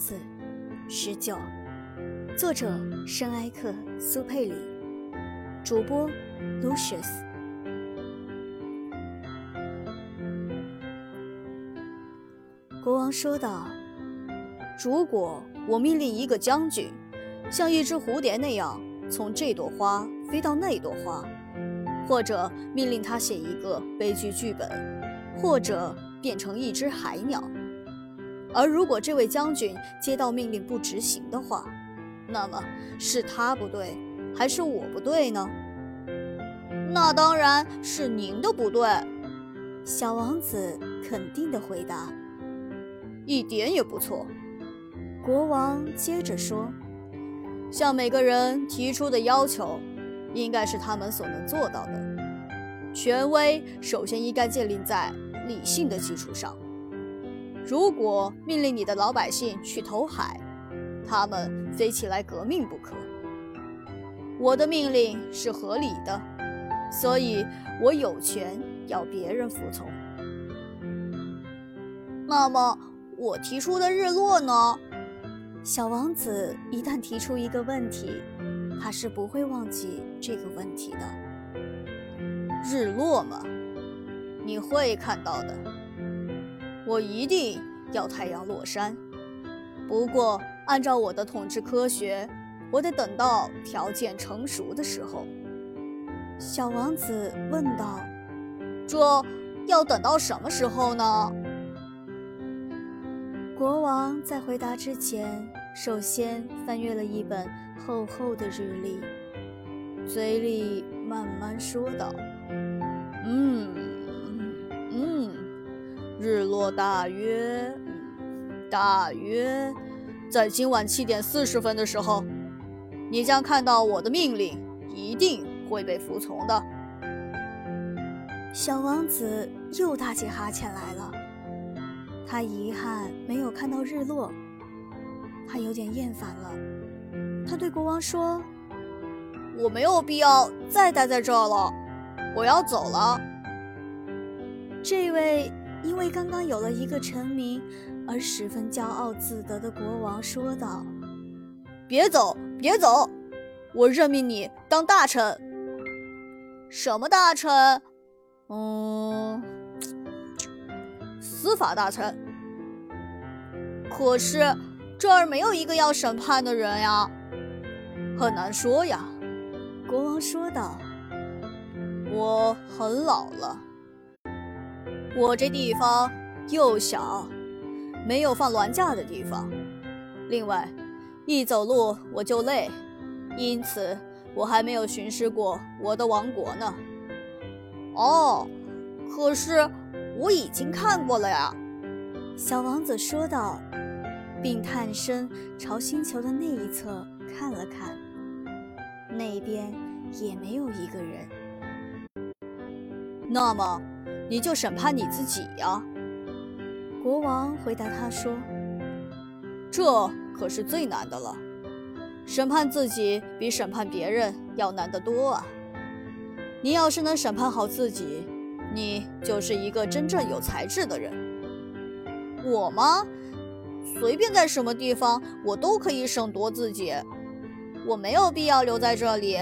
子》十九，作者圣埃克苏佩里，主播 Lucius。国王说道：“如果我命令一个将军，像一只蝴蝶那样从这朵花飞到那朵花，或者命令他写一个悲剧剧本，或者变成一只海鸟，而如果这位将军接到命令不执行的话，那么是他不对，还是我不对呢？那当然是您的不对。”小王子肯定地回答。一点也不错，国王接着说：“向每个人提出的要求，应该是他们所能做到的。权威首先应该建立在理性的基础上。如果命令你的老百姓去投海，他们非起来革命不可。我的命令是合理的，所以我有权要别人服从。那么。”我提出的日落呢？小王子一旦提出一个问题，他是不会忘记这个问题的。日落嘛，你会看到的。我一定要太阳落山。不过，按照我的统治科学，我得等到条件成熟的时候。小王子问道：“这要等到什么时候呢？”国王在回答之前，首先翻阅了一本厚厚的日历，嘴里慢慢说道：“嗯，日落大约……大约在今晚七点四十分的时候，你将看到我的命令一定会被服从的。”小王子又打起哈欠来了。他遗憾没有看到日落，他有点厌烦了。他对国王说：“我没有必要再待在这儿了，我要走了。”这位因为刚刚有了一个臣民而十分骄傲自得的国王说道：“别走，别走！我任命你当大臣。什么大臣？嗯。”司法大臣，可是这儿没有一个要审判的人呀，很难说呀。国王说道：“我很老了，我这地方又小，没有放銮驾的地方。另外，一走路我就累，因此我还没有巡视过我的王国呢。”哦，可是。我已经看过了呀，小王子说道，并探身朝星球的那一侧看了看，那边也没有一个人。那么，你就审判你自己呀。国王回答他说：“这可是最难的了，审判自己比审判别人要难得多啊。你要是能审判好自己。”你就是一个真正有才智的人，我吗？随便在什么地方，我都可以审夺自己，我没有必要留在这里。